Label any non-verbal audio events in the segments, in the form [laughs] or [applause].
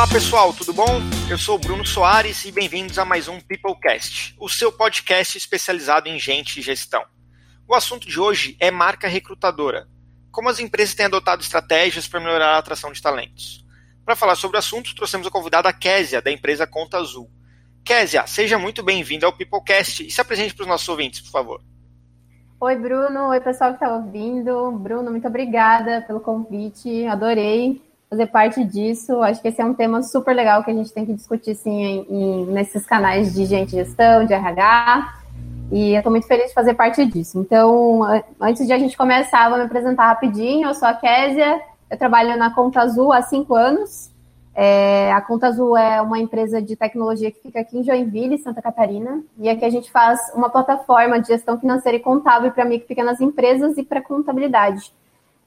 Olá pessoal, tudo bom? Eu sou Bruno Soares e bem-vindos a mais um Peoplecast, o seu podcast especializado em gente e gestão. O assunto de hoje é marca recrutadora. Como as empresas têm adotado estratégias para melhorar a atração de talentos. Para falar sobre o assunto, trouxemos a convidada Késia, da empresa Conta Azul. Késia, seja muito bem-vinda ao Peoplecast e se apresente para os nossos ouvintes, por favor. Oi, Bruno. Oi, pessoal que está ouvindo. Bruno, muito obrigada pelo convite. Adorei fazer parte disso. Acho que esse é um tema super legal que a gente tem que discutir sim em, em, nesses canais de gente gestão, de RH. E eu estou muito feliz de fazer parte disso. Então, antes de a gente começar, vou me apresentar rapidinho. Eu sou a Késia, eu trabalho na Conta Azul há cinco anos. É, a Conta Azul é uma empresa de tecnologia que fica aqui em Joinville, Santa Catarina. E aqui a gente faz uma plataforma de gestão financeira e contábil para micro e pequenas empresas e para contabilidade.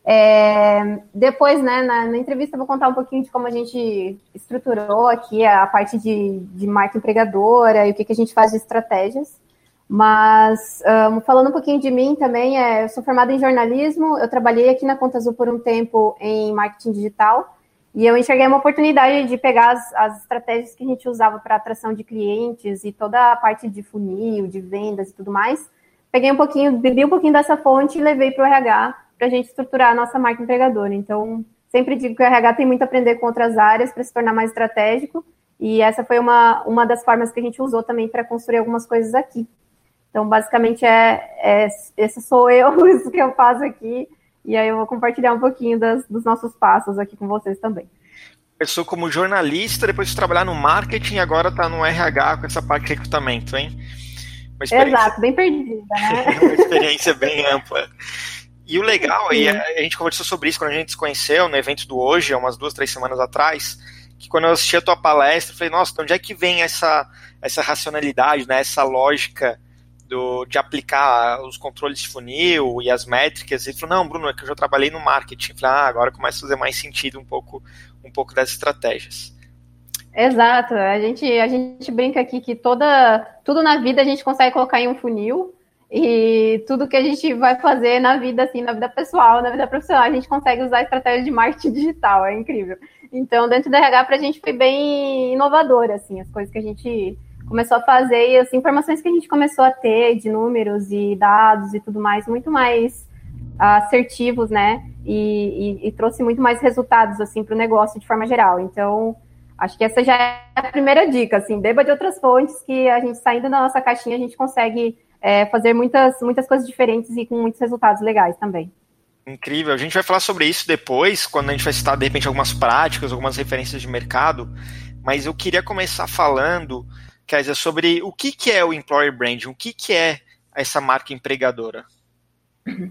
É, depois, né, na, na, entrevista, eu vou contar um pouquinho de como a gente estruturou aqui a parte de, de marca empregadora e o que, que a gente faz de estratégias. Mas, um, falando um pouquinho de mim também, é, eu sou formada em jornalismo, eu trabalhei aqui na Conta Azul por um tempo em marketing digital, e eu enxerguei uma oportunidade de pegar as, as estratégias que a gente usava para atração de clientes e toda a parte de funil, de vendas e tudo mais. Peguei um pouquinho, bebi um pouquinho dessa fonte e levei para o RH para a gente estruturar a nossa marca empregadora. Então, sempre digo que o RH tem muito a aprender com outras áreas para se tornar mais estratégico, e essa foi uma, uma das formas que a gente usou também para construir algumas coisas aqui. Então, basicamente, é, é, esse sou eu, [laughs] isso que eu faço aqui, e aí eu vou compartilhar um pouquinho das, dos nossos passos aqui com vocês também. Começou como jornalista, depois de trabalhar no marketing, agora está no RH com essa parte de recrutamento, hein? Exato, bem perdida, né? [laughs] uma experiência bem ampla. E o legal, aí, a gente conversou sobre isso quando a gente se conheceu no evento do hoje, há umas duas, três semanas atrás, que quando eu assisti a tua palestra, eu falei, nossa, de onde é que vem essa, essa racionalidade, né, essa lógica do, de aplicar os controles de funil e as métricas? E ele falou, não, Bruno, é que eu já trabalhei no marketing. Eu falei, ah, agora começa a fazer mais sentido um pouco, um pouco das estratégias. Exato, a gente, a gente brinca aqui que toda, tudo na vida a gente consegue colocar em um funil, e tudo que a gente vai fazer na vida, assim, na vida pessoal, na vida profissional, a gente consegue usar a estratégia de marketing [laughs] digital, é incrível. Então, dentro do RH, para a gente foi bem inovador, assim, as coisas que a gente começou a fazer e as informações que a gente começou a ter de números e dados e tudo mais, muito mais assertivos, né? E, e, e trouxe muito mais resultados, assim, para o negócio de forma geral. Então, acho que essa já é a primeira dica, assim, beba de outras fontes que a gente, saindo da nossa caixinha, a gente consegue é, fazer muitas, muitas coisas diferentes e com muitos resultados legais também. Incrível. A gente vai falar sobre isso depois, quando a gente vai citar, de repente, algumas práticas, algumas referências de mercado. Mas eu queria começar falando, quer dizer, sobre o que, que é o Employer Branding, o que, que é essa marca empregadora.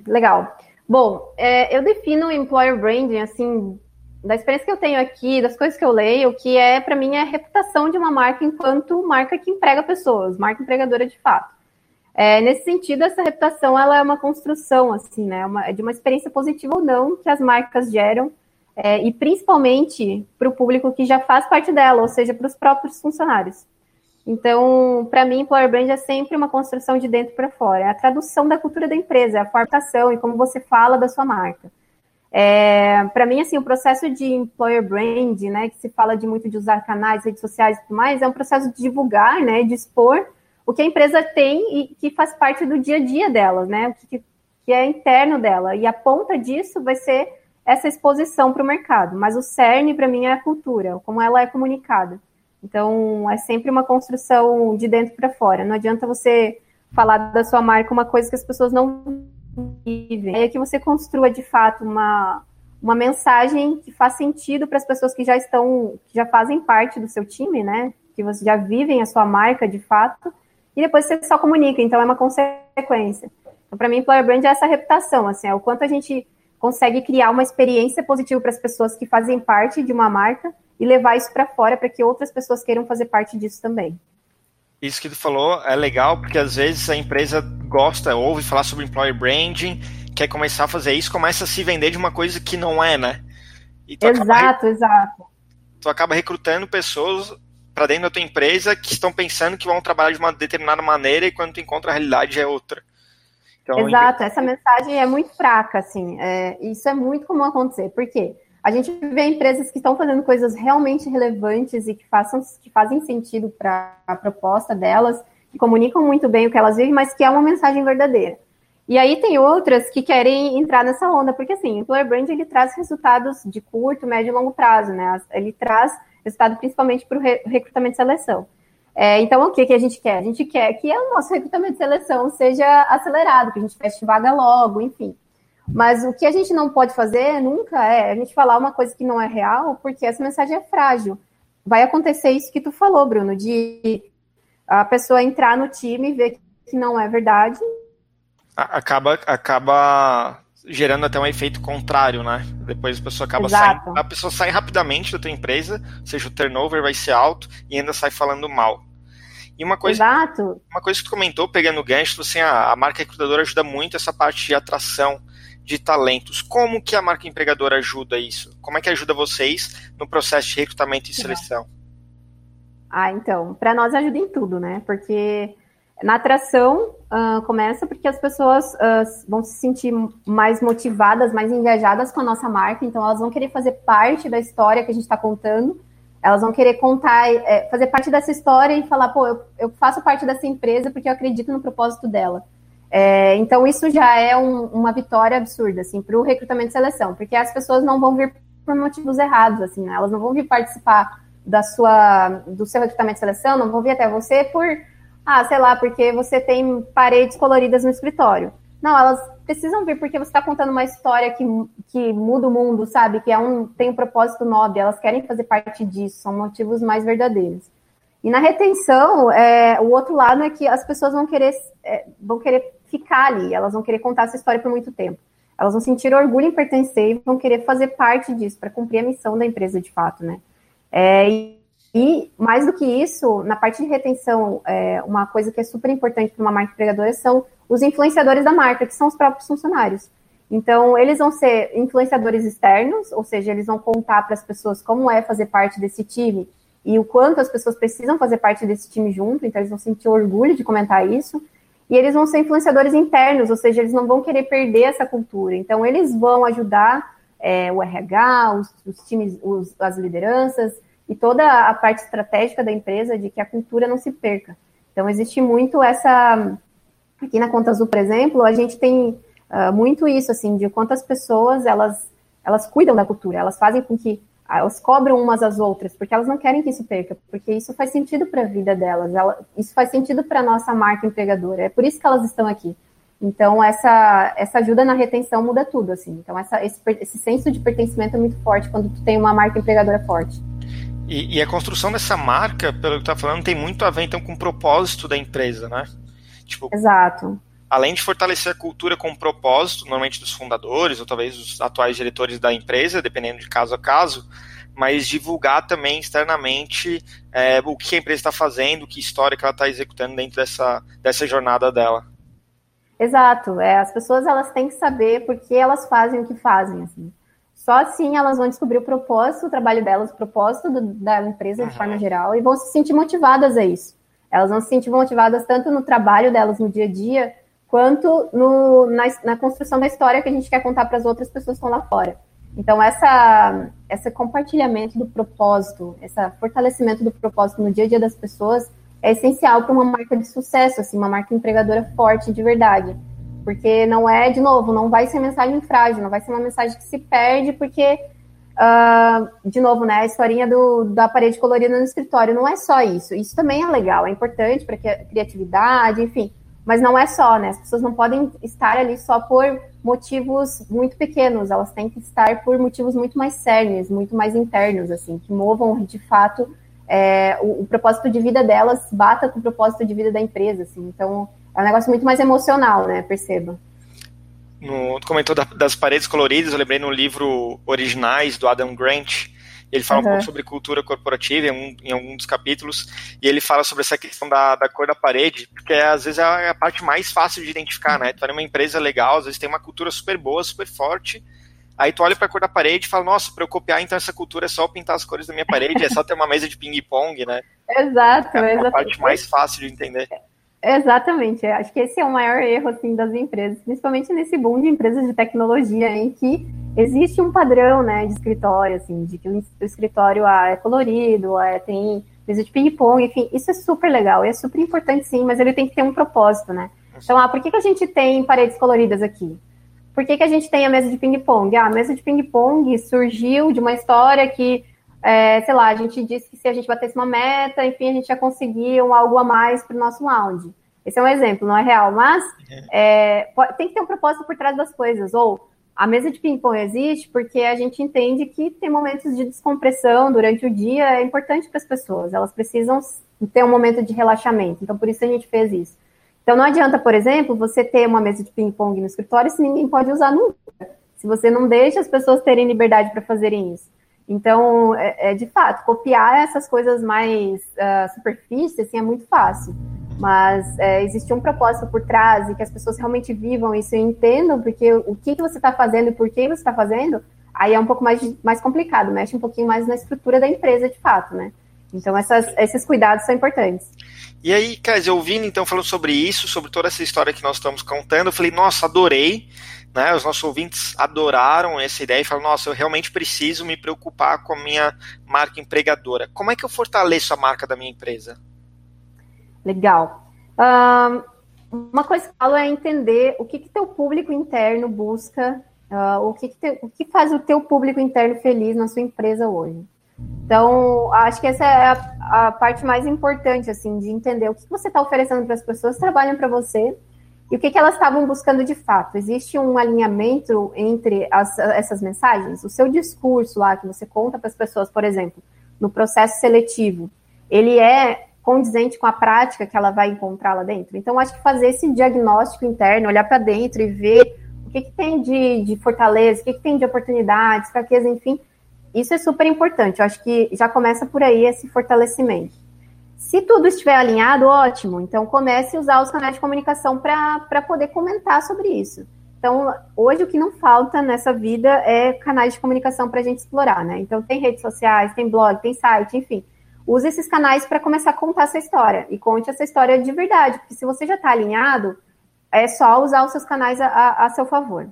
Legal. Bom, é, eu defino o Employer Branding, assim, da experiência que eu tenho aqui, das coisas que eu leio, o que é, para mim, é a reputação de uma marca enquanto marca que emprega pessoas, marca empregadora de fato. É, nesse sentido, essa reputação ela é uma construção, assim, né? Uma, é de uma experiência positiva ou não que as marcas geram, é, e principalmente para o público que já faz parte dela, ou seja, para os próprios funcionários. Então, para mim, employer brand é sempre uma construção de dentro para fora, é a tradução da cultura da empresa, é a formatação e como você fala da sua marca. É, para mim, assim, o processo de employer brand, né, que se fala de muito de usar canais, redes sociais e tudo mais, é um processo de divulgar, né, de expor o que a empresa tem e que faz parte do dia a dia dela, né? O que, que é interno dela. E a ponta disso vai ser essa exposição para o mercado. Mas o cerne, para mim, é a cultura, como ela é comunicada. Então, é sempre uma construção de dentro para fora. Não adianta você falar da sua marca uma coisa que as pessoas não vivem. É que você construa, de fato, uma, uma mensagem que faz sentido para as pessoas que já estão, que já fazem parte do seu time, né? Que você já vivem a sua marca, de fato, e depois você só comunica, então é uma consequência. Então, para mim, employer brand é essa reputação, assim, é o quanto a gente consegue criar uma experiência positiva para as pessoas que fazem parte de uma marca e levar isso para fora para que outras pessoas queiram fazer parte disso também. Isso que tu falou é legal, porque às vezes a empresa gosta, ouve falar sobre employer branding, quer começar a fazer isso, começa a se vender de uma coisa que não é, né? exato, exato. Tu acaba recrutando pessoas para dentro da tua empresa que estão pensando que vão trabalhar de uma determinada maneira e quando tu encontra a realidade é outra. Então, Exato, essa mensagem é muito fraca, assim. É, isso é muito comum acontecer. Por quê? A gente vê empresas que estão fazendo coisas realmente relevantes e que, façam, que fazem sentido para a proposta delas, que comunicam muito bem o que elas vivem, mas que é uma mensagem verdadeira. E aí tem outras que querem entrar nessa onda, porque assim, o Employer Brand ele traz resultados de curto, médio e longo prazo, né? Ele traz resultado principalmente para o recrutamento e seleção. É, então, o que, que a gente quer? A gente quer que o nosso recrutamento e seleção seja acelerado, que a gente feche vaga logo, enfim. Mas o que a gente não pode fazer nunca é a gente falar uma coisa que não é real, porque essa mensagem é frágil. Vai acontecer isso que tu falou, Bruno, de a pessoa entrar no time e ver que não é verdade. Acaba, acaba gerando até um efeito contrário, né? Depois a pessoa acaba Exato. saindo, a pessoa sai rapidamente da tua empresa, ou seja, o turnover vai ser alto e ainda sai falando mal. E uma coisa, Exato. uma coisa que tu comentou, pegando o gancho, assim, a, a marca recrutadora ajuda muito essa parte de atração de talentos. Como que a marca empregadora ajuda isso? Como é que ajuda vocês no processo de recrutamento e seleção? Ah, então, para nós ajuda em tudo, né? Porque na atração uh, começa porque as pessoas uh, vão se sentir mais motivadas, mais engajadas com a nossa marca, então elas vão querer fazer parte da história que a gente está contando, elas vão querer contar, é, fazer parte dessa história e falar, pô, eu, eu, faço parte dessa empresa porque eu acredito no propósito dela. É, então isso já é um, uma vitória absurda, assim, para o recrutamento e seleção, porque as pessoas não vão vir por motivos errados, assim, né? elas não vão vir participar da sua, do seu recrutamento e seleção, não vão vir até você por ah, sei lá, porque você tem paredes coloridas no escritório. Não, elas precisam vir porque você está contando uma história que, que muda o mundo, sabe? Que é um, tem um propósito nobre, elas querem fazer parte disso, são motivos mais verdadeiros. E na retenção, é, o outro lado é que as pessoas vão querer, é, vão querer ficar ali, elas vão querer contar essa história por muito tempo. Elas vão sentir orgulho em pertencer e vão querer fazer parte disso, para cumprir a missão da empresa de fato, né? É, e, mais do que isso, na parte de retenção, é, uma coisa que é super importante para uma marca empregadora são os influenciadores da marca, que são os próprios funcionários. Então, eles vão ser influenciadores externos, ou seja, eles vão contar para as pessoas como é fazer parte desse time e o quanto as pessoas precisam fazer parte desse time junto, então eles vão sentir orgulho de comentar isso. E eles vão ser influenciadores internos, ou seja, eles não vão querer perder essa cultura. Então, eles vão ajudar é, o RH, os, os times, os, as lideranças, e toda a parte estratégica da empresa de que a cultura não se perca. Então, existe muito essa. Aqui na Conta Azul, por exemplo, a gente tem uh, muito isso, assim, de quantas pessoas elas, elas cuidam da cultura, elas fazem com que elas cobram umas às outras, porque elas não querem que isso perca, porque isso faz sentido para a vida delas, ela, isso faz sentido para a nossa marca empregadora, é por isso que elas estão aqui. Então, essa, essa ajuda na retenção muda tudo, assim. Então, essa, esse, esse senso de pertencimento é muito forte quando tu tem uma marca empregadora forte. E, e, a construção dessa marca, pelo que tá falando, tem muito a ver então com o propósito da empresa, né? Tipo, Exato. Além de fortalecer a cultura com o propósito, normalmente dos fundadores, ou talvez dos atuais diretores da empresa, dependendo de caso a caso, mas divulgar também externamente é, o que a empresa está fazendo, que história que ela está executando dentro dessa, dessa jornada dela. Exato. É, as pessoas elas têm que saber por que elas fazem o que fazem. Assim. Só assim elas vão descobrir o propósito, o trabalho delas, o propósito do, da empresa de uhum. forma geral e vão se sentir motivadas a isso. Elas vão se sentir motivadas tanto no trabalho delas no dia a dia, quanto no, na, na construção da história que a gente quer contar para as outras pessoas que estão lá fora. Então, essa, esse compartilhamento do propósito, esse fortalecimento do propósito no dia a dia das pessoas é essencial para uma marca de sucesso, assim, uma marca empregadora forte de verdade. Porque não é, de novo, não vai ser mensagem frágil, não vai ser uma mensagem que se perde, porque, uh, de novo, né, a historinha do, da parede colorida no escritório não é só isso. Isso também é legal, é importante para a criatividade, enfim. Mas não é só, né? As pessoas não podem estar ali só por motivos muito pequenos, elas têm que estar por motivos muito mais sérios, muito mais internos, assim, que movam de fato é, o, o propósito de vida delas bata com o propósito de vida da empresa, assim. Então, é um negócio muito mais emocional, né? Perceba. No, tu comentou da, das paredes coloridas, eu lembrei no livro Originais, do Adam Grant, ele fala uhum. um pouco sobre cultura corporativa em, um, em algum dos capítulos, e ele fala sobre essa questão da, da cor da parede, porque às vezes é a parte mais fácil de identificar, né? Tu vai numa empresa legal, às vezes tem uma cultura super boa, super forte, aí tu olha pra cor da parede e fala, nossa, pra eu copiar então essa cultura é só pintar as cores da minha parede, é só ter uma mesa de ping-pong, né? [laughs] Exato, é a parte mais fácil de entender. Exatamente, acho que esse é o maior erro assim das empresas, principalmente nesse boom de empresas de tecnologia em que existe um padrão, né, de escritório, assim, de que o escritório ah, é colorido, é, tem mesa de ping-pong, enfim, isso é super legal, e é super importante sim, mas ele tem que ter um propósito, né? Então, ah, por que, que a gente tem paredes coloridas aqui? Por que, que a gente tem a mesa de ping-pong? Ah, a mesa de ping-pong surgiu de uma história que, é, sei lá, a gente disse que se a gente batesse uma meta, enfim, a gente ia conseguir um algo a mais para o nosso lounge. Esse é um exemplo, não é real, mas é, tem que ter um propósito por trás das coisas. Ou a mesa de ping-pong existe porque a gente entende que tem momentos de descompressão durante o dia, é importante para as pessoas, elas precisam ter um momento de relaxamento. Então, por isso a gente fez isso. Então, não adianta, por exemplo, você ter uma mesa de ping-pong no escritório se ninguém pode usar nunca. Se você não deixa as pessoas terem liberdade para fazerem isso. Então, é, é, de fato, copiar essas coisas mais uh, superfícies assim, é muito fácil. Mas é, existe um propósito por trás e que as pessoas realmente vivam isso e entendam porque o que, que você está fazendo e por que você está fazendo, aí é um pouco mais, mais complicado, mexe um pouquinho mais na estrutura da empresa de fato, né? Então, essas, esses cuidados são importantes. E aí, eu ouvindo então falando sobre isso, sobre toda essa história que nós estamos contando, eu falei, nossa, adorei. Né, os nossos ouvintes adoraram essa ideia e falaram, nossa, eu realmente preciso me preocupar com a minha marca empregadora. Como é que eu fortaleço a marca da minha empresa? Legal. Um, uma coisa que eu falo é entender o que, que teu público interno busca, uh, o, que, que te, o que faz o teu público interno feliz na sua empresa hoje. Então, acho que essa é a, a parte mais importante, assim, de entender o que você está oferecendo para as pessoas que trabalham para você e o que, que elas estavam buscando de fato. Existe um alinhamento entre as, essas mensagens? O seu discurso lá, que você conta para as pessoas, por exemplo, no processo seletivo, ele é condizente com a prática que ela vai encontrar lá dentro? Então, acho que fazer esse diagnóstico interno, olhar para dentro e ver o que, que tem de, de fortaleza, o que, que tem de oportunidades, fraqueza, enfim, isso é super importante. Eu acho que já começa por aí esse fortalecimento. Se tudo estiver alinhado, ótimo. Então comece a usar os canais de comunicação para poder comentar sobre isso. Então, hoje o que não falta nessa vida é canais de comunicação para a gente explorar, né? Então tem redes sociais, tem blog, tem site, enfim. Use esses canais para começar a contar essa história. E conte essa história de verdade, porque se você já está alinhado, é só usar os seus canais a, a, a seu favor.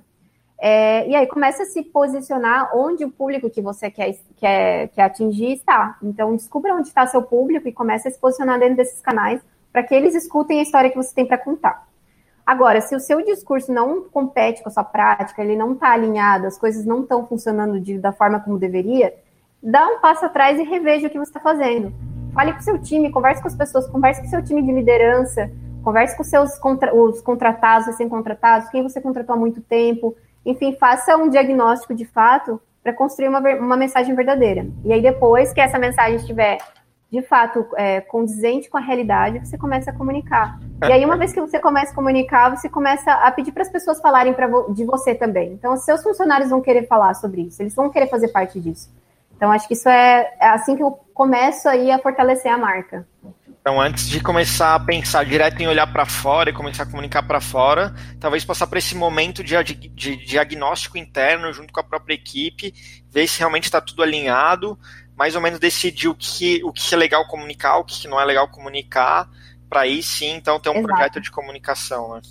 É, e aí começa a se posicionar onde o público que você quer, quer, quer atingir está. Então descubra onde está seu público e comece a se posicionar dentro desses canais para que eles escutem a história que você tem para contar. Agora, se o seu discurso não compete com a sua prática, ele não está alinhado, as coisas não estão funcionando de, da forma como deveria, dá um passo atrás e reveja o que você está fazendo. Fale com o seu time, converse com as pessoas, converse com o seu time de liderança, converse com seus contra, os contratados, recém-contratados, quem você contratou há muito tempo, enfim, faça um diagnóstico de fato para construir uma, uma mensagem verdadeira. E aí, depois que essa mensagem estiver de fato é, condizente com a realidade, você começa a comunicar. E aí, uma vez que você começa a comunicar, você começa a pedir para as pessoas falarem pra, de você também. Então, seus funcionários vão querer falar sobre isso, eles vão querer fazer parte disso. Então, acho que isso é, é assim que eu começo aí a fortalecer a marca. Então, antes de começar a pensar direto em olhar para fora e começar a comunicar para fora, talvez passar por esse momento de, de, de, diagnóstico interno junto com a própria equipe, ver se realmente está tudo alinhado, mais ou menos decidir o que, o que é legal comunicar, o que não é legal comunicar, para aí sim, então, ter um Exato. projeto de comunicação, né?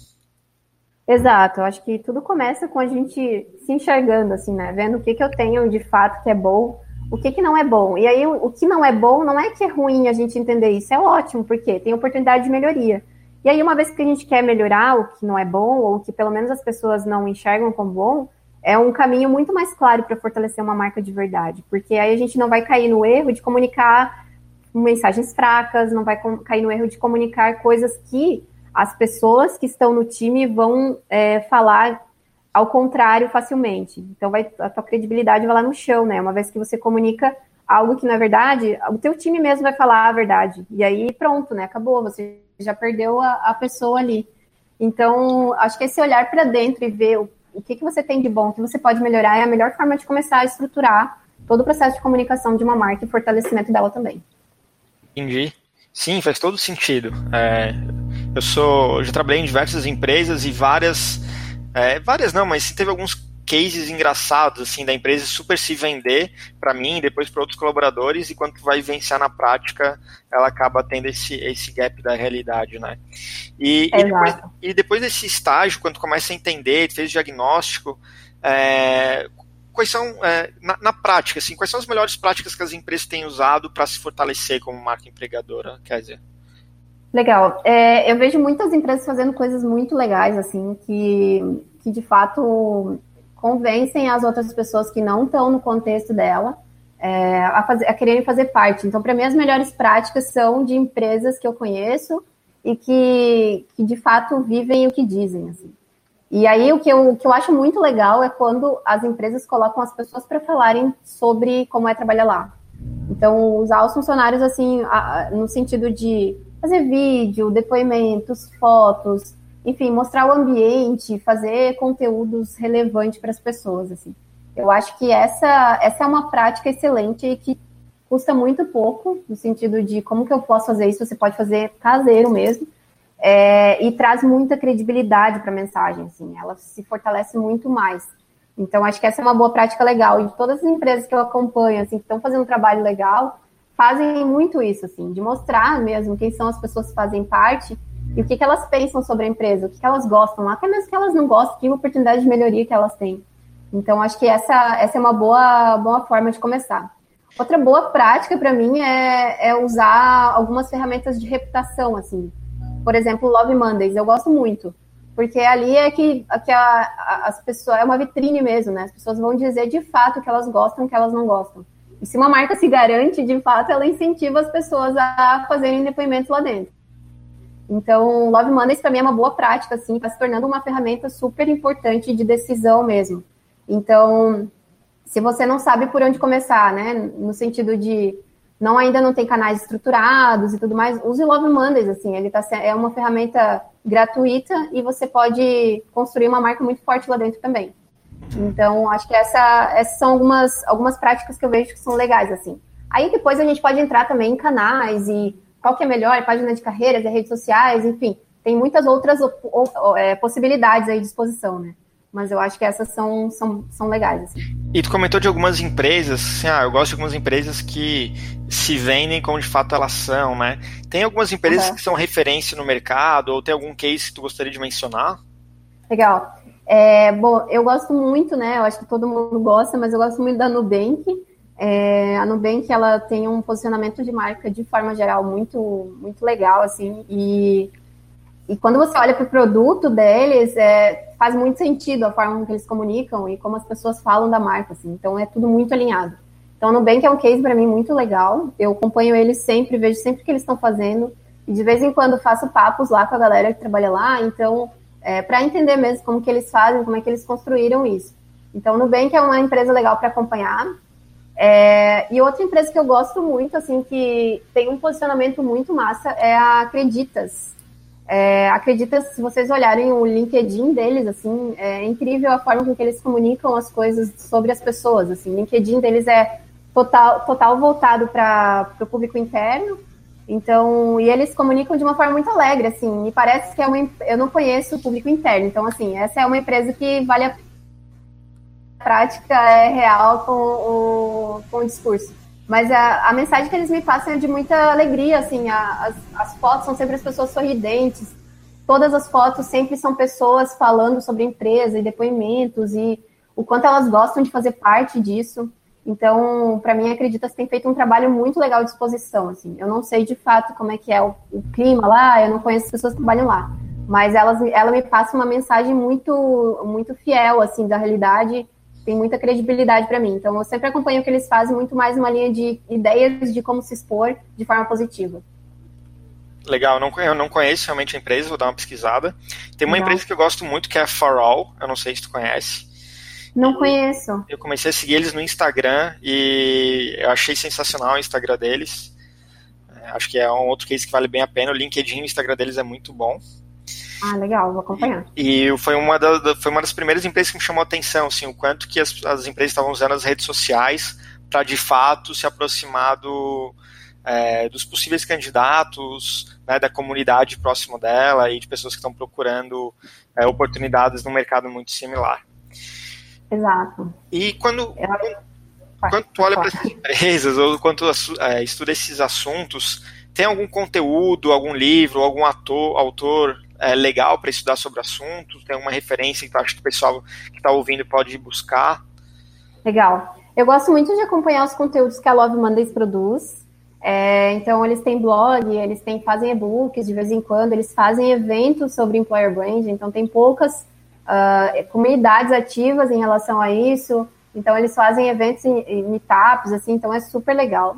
Exato, eu acho que tudo começa com a gente se enxergando, assim, né? Vendo o que, que eu tenho de fato que é bom o que, que não é bom. E aí, o, que não é bom não é que é ruim a gente entender isso, é ótimo, porque tem oportunidade de melhoria. E aí, uma vez que a gente quer melhorar o que não é bom, ou que pelo menos as pessoas não enxergam como bom, é um caminho muito mais claro para fortalecer uma marca de verdade, porque aí a gente não vai cair no erro de comunicar mensagens fracas, não vai cair no erro de comunicar coisas que as pessoas que estão no time vão é, falar ao contrário facilmente. Então vai a tua credibilidade vai lá no chão, né? Uma vez que você comunica algo que não é verdade, o teu time mesmo vai falar a verdade. E aí pronto, né? Acabou, você já perdeu a, a pessoa ali. Então, acho que esse olhar para dentro e ver o, o que, que você tem de bom, o que você pode melhorar, é a melhor forma de começar a estruturar todo o processo de comunicação de uma marca e fortalecimento dela também. Entendi. Sim, faz todo sentido. É, eu sou, já trabalhei em diversas empresas e várias é, várias não, mas teve alguns cases engraçados assim da empresa super se vender para mim depois para outros colaboradores e quando vai vencer na prática ela acaba tendo esse, esse gap da realidade né e, e, depois, e depois desse estágio quando começa a entender fez o diagnóstico é, quais são, é, na, na, prática, assim, quais são as melhores práticas que as empresas têm usado para se fortalecer como marca empregadora, quer dizer? Legal. É, eu vejo muitas empresas fazendo coisas muito legais, assim, que, que de fato convencem as outras pessoas que não estão no contexto dela é, a, fazer, a quererem fazer parte. Então, para mim, as melhores práticas são de empresas que eu conheço e que, que de fato vivem o que dizem. Assim. E aí, o que, eu, o que eu acho muito legal é quando as empresas colocam as pessoas para falarem sobre como é trabalhar lá. Então, usar os funcionários, assim, no sentido de fazer vídeo, depoimentos, fotos, enfim, mostrar o ambiente, fazer conteúdos relevantes para as pessoas, assim. Eu acho que essa, essa é uma prática excelente e que custa muito pouco, no sentido de como que eu posso fazer isso, você pode fazer caseiro mesmo, é, e traz muita credibilidade para a mensagem, assim, ela se fortalece muito mais. Então, acho que essa é uma boa prática legal, e todas as empresas que eu acompanho, assim, que estão fazendo um trabalho legal, fazem muito isso, assim, de mostrar mesmo quem são as pessoas que fazem parte e o que, que elas pensam sobre a empresa, o que, que elas gostam, até mesmo que elas não gostam, que oportunidade de melhoria que elas têm. Então, acho que essa, essa é uma boa, boa forma de começar. Outra boa prática para mim é, é usar algumas ferramentas de reputação, assim. Por exemplo, Love Mondays, eu gosto muito. Porque ali é que, que a, a, as pessoas, é uma vitrine mesmo, né? As pessoas vão dizer de fato que elas gostam, que elas não gostam. E se uma marca se garante, de fato, ela incentiva as pessoas a fazerem depoimentos lá dentro. Então, Love Mondays para mim é uma boa prática, assim, está se tornando uma ferramenta super importante de decisão mesmo. Então, se você não sabe por onde começar, né, no sentido de não ainda não tem canais estruturados e tudo mais, use Love Mondays, assim, ele tá, é uma ferramenta gratuita e você pode construir uma marca muito forte lá dentro também. Então, acho que essa, essas são algumas, algumas práticas que eu vejo que são legais, assim. Aí depois a gente pode entrar também em canais e qual que é melhor, página de carreiras, redes sociais, enfim, tem muitas outras é, possibilidades aí à disposição, né? Mas eu acho que essas são, são, são legais. Assim. E tu comentou de algumas empresas, assim, ah, eu gosto de algumas empresas que se vendem como de fato elas são, né? Tem algumas empresas uhum. que são referência no mercado, ou tem algum case que tu gostaria de mencionar? Legal. É, bom, eu gosto muito, né? Eu acho que todo mundo gosta, mas eu gosto muito da Nubank. É, a Nubank ela tem um posicionamento de marca de forma geral muito muito legal assim e, e quando você olha para o produto deles é, faz muito sentido a forma que eles comunicam e como as pessoas falam da marca assim. Então é tudo muito alinhado. Então a Nubank é um case para mim muito legal. Eu acompanho eles sempre vejo sempre o que eles estão fazendo. E de vez em quando faço papos lá com a galera que trabalha lá. Então é, para entender mesmo como que eles fazem como é que eles construíram isso então, o Nubank é uma empresa legal para acompanhar. É, e outra empresa que eu gosto muito, assim, que tem um posicionamento muito massa, é a Acreditas. É, Acreditas, se vocês olharem o LinkedIn deles, assim, é incrível a forma com que eles comunicam as coisas sobre as pessoas, assim. O LinkedIn deles é total, total voltado para o público interno, então, e eles comunicam de uma forma muito alegre, assim, e parece que é uma, eu não conheço o público interno, então, assim, essa é uma empresa que vale a prática é real com o, com o discurso. Mas a, a mensagem que eles me passam é de muita alegria, assim, a, as, as fotos são sempre as pessoas sorridentes, todas as fotos sempre são pessoas falando sobre a empresa e depoimentos e o quanto elas gostam de fazer parte disso. Então, para mim, acredita que tem feito um trabalho muito legal de exposição. Assim. Eu não sei de fato como é que é o, o clima lá, eu não conheço as pessoas que trabalham lá, mas elas, ela me passa uma mensagem muito, muito fiel assim da realidade tem muita credibilidade para mim. Então, eu sempre acompanho o que eles fazem, muito mais uma linha de ideias de como se expor de forma positiva. Legal, eu não, eu não conheço realmente a empresa, vou dar uma pesquisada. Tem uma empresa que eu gosto muito que é a For All, eu não sei se tu conhece. Não conheço. Eu comecei a seguir eles no Instagram e eu achei sensacional o Instagram deles. É, acho que é um outro case que vale bem a pena. O LinkedIn e o Instagram deles é muito bom. Ah, legal, vou acompanhar. E, e foi, uma da, foi uma das primeiras empresas que me chamou a atenção, assim, o quanto que as, as empresas estavam usando as redes sociais para, de fato, se aproximar do, é, dos possíveis candidatos, né, da comunidade próximo dela e de pessoas que estão procurando é, oportunidades no mercado muito similar. Exato. E quando, Eu... quando tu olha para essas empresas ou quando tu é, estuda esses assuntos, tem algum conteúdo, algum livro, algum ator, autor é, legal para estudar sobre o assunto? Tem alguma referência que tu acha que o pessoal que está ouvindo pode buscar? Legal. Eu gosto muito de acompanhar os conteúdos que a Love Mondays produz. É, então, eles têm blog, eles têm, fazem e-books de vez em quando, eles fazem eventos sobre employer brand, então tem poucas uh, comunidades ativas em relação a isso. Então, eles fazem eventos em, em meetups, assim, então é super legal.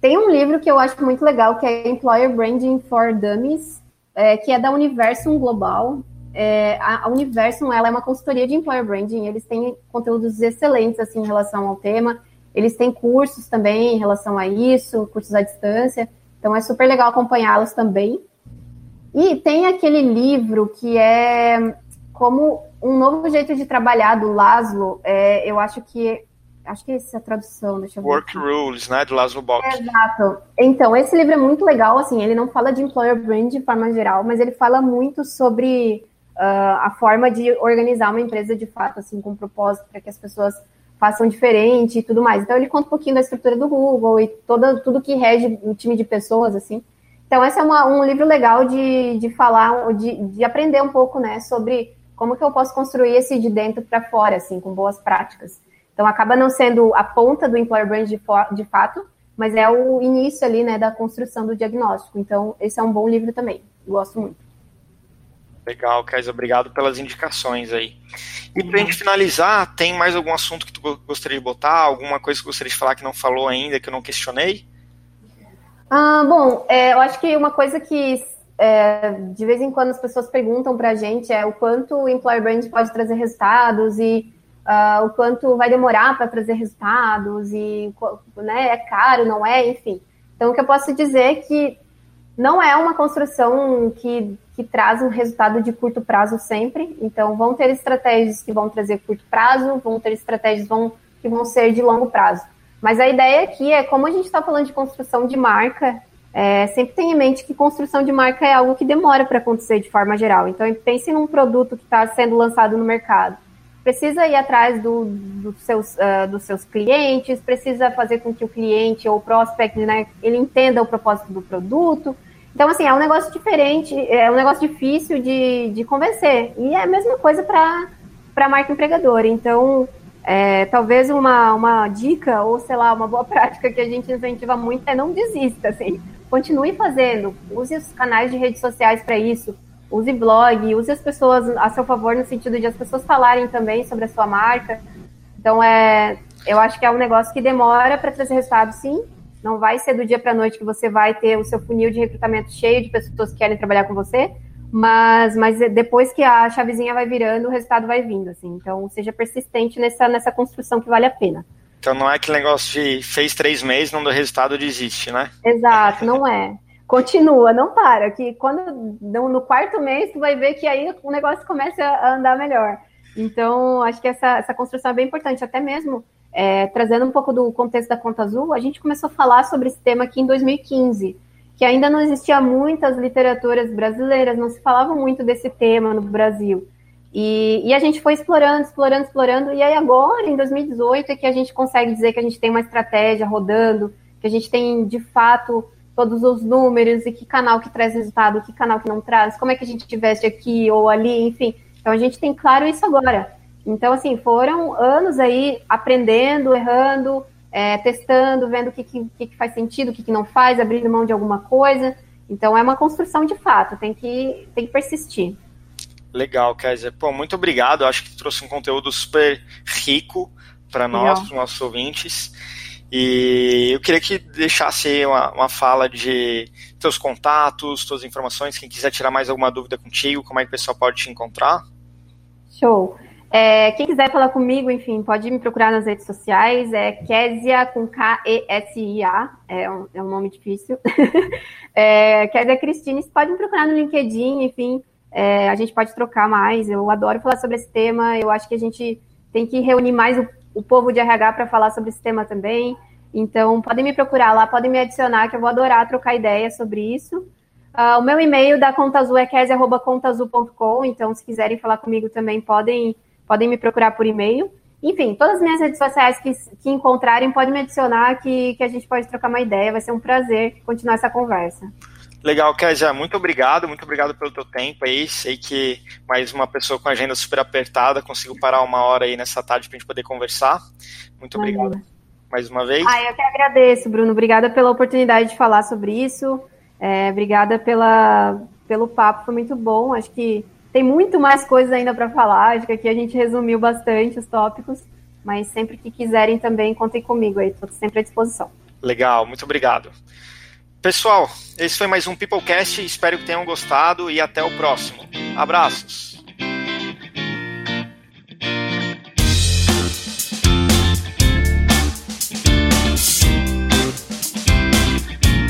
Tem um livro que eu acho muito legal, que é Employer Branding for Dummies, é, que é da Universum Global. É, a, a Universum, ela é uma consultoria de Employer Branding, eles têm conteúdos excelentes, assim, em relação ao tema. Eles têm cursos também em relação a isso, cursos à distância. Então, é super legal acompanhá-los também. E tem aquele livro que é como um novo jeito de trabalhar do Laszlo. É, eu acho que Acho que essa é a tradução, deixa eu ver. Work. Rules, né, do Laszlo Bock. exato. Então, esse livro é muito legal, assim, ele não fala de employer brand de forma geral, mas ele fala muito sobre uh, a forma de organizar uma empresa de fato, assim, com propósito, para que as pessoas façam diferente e tudo mais. Então, ele conta um pouquinho da estrutura do Google e toda, tudo que rege o time de pessoas, assim. Então, esse é uma, um livro legal de, de falar, de, de aprender um pouco, né, sobre como que eu posso construir esse de dentro para fora, assim, com boas práticas. Então, acaba não sendo a ponta do employer brand de, de fato, mas é o início ali, né, da construção do diagnóstico. Então, esse é um bom livro também. Gosto muito. Legal, Kais, obrigado pelas indicações aí. E para a gente finalizar, tem mais algum assunto que tu gostaria de botar? Alguma coisa que gostaria de falar que não falou ainda, que eu não questionei? Ah, bom, é, eu acho que uma coisa que é, de vez em quando as pessoas perguntam para a gente é o quanto o employer brand pode trazer resultados e uh, o quanto vai demorar para trazer resultados e né, é caro, não é, enfim. Então, o que eu posso dizer é que não é uma construção que, que traz um resultado de curto prazo sempre. Então, vão ter estratégias que vão trazer curto prazo, vão ter estratégias vão, que vão ser de longo prazo. Mas a ideia aqui é, como a gente está falando de construção de marca, é, sempre tenha em mente que construção de marca é algo que demora para acontecer de forma geral. Então, pense num produto que está sendo lançado no mercado precisa ir atrás do, do seus, uh, dos seus clientes, precisa fazer com que o cliente ou o prospect, né, ele entenda o propósito do produto. Então, assim, é um negócio diferente, é um negócio difícil de, de convencer. E é a mesma coisa para a marca empregadora. Então, é, talvez uma, uma dica, ou sei lá, uma boa [laughs] prática que a gente incentiva muito é não desista, assim. Continue fazendo, use os canais de redes sociais para isso use blog, use as pessoas a seu favor no sentido de as pessoas falarem também sobre a sua marca. Então, é, eu acho que é um negócio que demora para trazer resultado, sim. Não vai ser do dia para noite que você vai ter o seu funil de recrutamento cheio de pessoas que querem trabalhar com você, mas, mas depois que a chavezinha vai virando, o resultado vai vindo, assim. Então, seja persistente nessa, nessa construção que vale a pena. Então, não é aquele negócio de fez três meses, não deu resultado, desiste, né? Exato, não é continua, não para. Que quando no quarto mês tu vai ver que aí o negócio começa a andar melhor. Então, acho que essa, essa construção é bem importante, até mesmo é, trazendo um pouco do contexto da Conta Azul, a gente começou a falar sobre esse tema aqui em 2015, que ainda não existia muitas literaturas brasileiras, não se falava muito desse tema no Brasil. E, e, a gente foi explorando, explorando, explorando, e aí agora, em 2018, é que a gente consegue dizer que a gente tem uma estratégia rodando, que a gente tem, de fato, todos os números e que canal que traz resultado, que canal que não traz, como é que a gente investe aqui ou ali, enfim. Então a gente tem claro isso agora. Então, assim, foram anos aí aprendendo, errando, é, testando, vendo o que, que, que, faz sentido, o que, que não faz, abrindo mão de alguma coisa. Então é uma construção de fato, tem que, tem que persistir. Legal, Kézia. Pô, muito obrigado. Acho que trouxe um conteúdo super rico para nós, para os nossos ouvintes. E eu queria que deixasse uma, uma fala de teus contatos, tuas informações, quem quiser tirar mais alguma dúvida contigo, como é que o pessoal pode te encontrar? Show. É, quem quiser falar comigo, enfim, pode me procurar nas redes sociais, é Késia com K-E-S-I-A, é um, é um nome difícil. [laughs] é, Késia Cristine, você pode me procurar no LinkedIn, enfim, é, a gente pode trocar mais, eu adoro falar sobre esse tema, eu acho que a gente tem que reunir mais o o povo de RH para falar sobre esse tema também. Então, podem me procurar lá, podem me adicionar, que eu vou adorar trocar ideias sobre isso. Uh, o meu e-mail da Conta Azul é kese.contaazul.com, então se quiserem falar comigo também podem, podem me procurar por e-mail. Enfim, todas as minhas redes sociais que, que encontrarem, podem me adicionar que, que a gente pode trocar uma ideia, vai ser um prazer continuar essa conversa. Legal, Kézia, muito obrigado, muito obrigado pelo teu tempo aí. Sei que mais uma pessoa com a agenda super apertada conseguiu parar uma hora aí nessa tarde para a gente poder conversar. Muito obrigado mais uma vez. Ah, eu que agradeço, Bruno. Obrigada pela oportunidade de falar sobre isso. É, obrigada pela, pelo papo, foi muito bom. Acho que tem muito mais coisas ainda para falar. Acho que aqui a gente resumiu bastante os tópicos, mas sempre que quiserem também, contem comigo aí, estou sempre à disposição. Legal, muito obrigado. Pessoal, esse foi mais um Peoplecast. Espero que tenham gostado e até o próximo. Abraços.